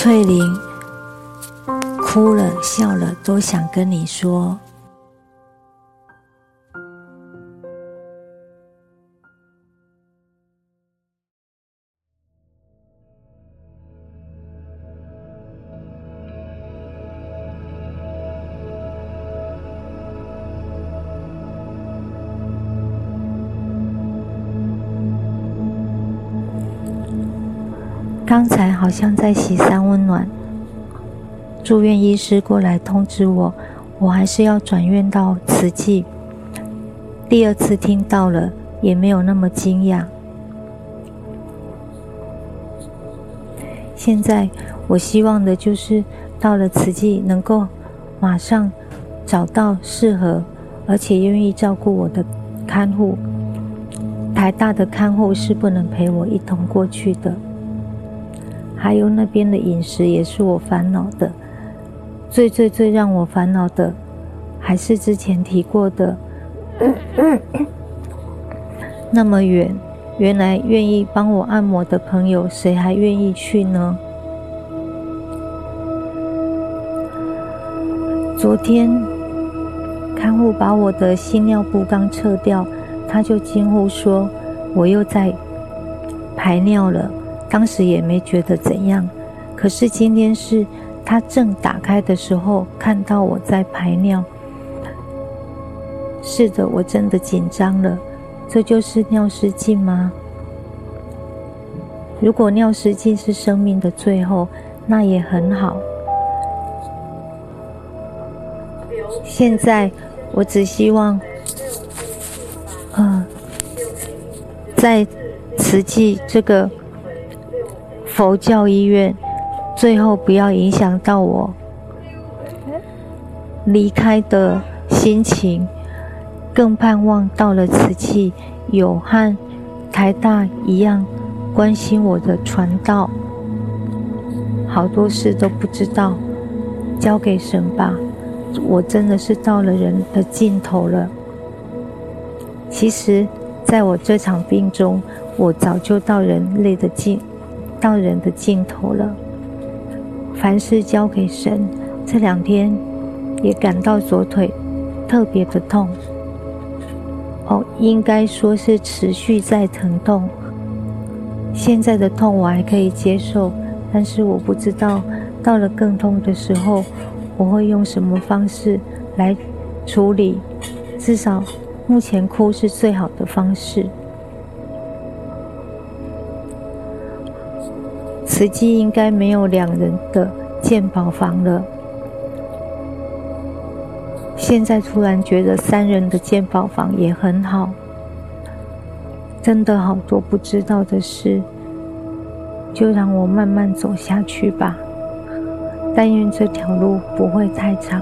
翠玲哭了笑了，都想跟你说。刚才好像在洗三温暖，住院医师过来通知我，我还是要转院到慈济。第二次听到了，也没有那么惊讶。现在我希望的就是到了慈济，能够马上找到适合而且愿意照顾我的看护。台大的看护是不能陪我一同过去的。还有那边的饮食也是我烦恼的，最最最让我烦恼的，还是之前提过的，那么远，原来愿意帮我按摩的朋友，谁还愿意去呢？昨天看护把我的新尿布刚撤掉，他就惊呼说：“我又在排尿了。”当时也没觉得怎样，可是今天是他正打开的时候，看到我在排尿。是的，我真的紧张了。这就是尿失禁吗？如果尿失禁是生命的最后，那也很好。现在我只希望，嗯，在慈济这个。佛教医院，最后不要影响到我离开的心情，更盼望到了瓷器有和台大一样关心我的传道。好多事都不知道，交给神吧。我真的是到了人的尽头了。其实，在我这场病中，我早就到人类的尽。到人的尽头了，凡事交给神。这两天也感到左腿特别的痛，哦，应该说是持续在疼痛。现在的痛我还可以接受，但是我不知道到了更痛的时候，我会用什么方式来处理。至少目前哭是最好的方式。慈济应该没有两人的鉴宝房了。现在突然觉得三人的鉴宝房也很好，真的好多不知道的事，就让我慢慢走下去吧。但愿这条路不会太长。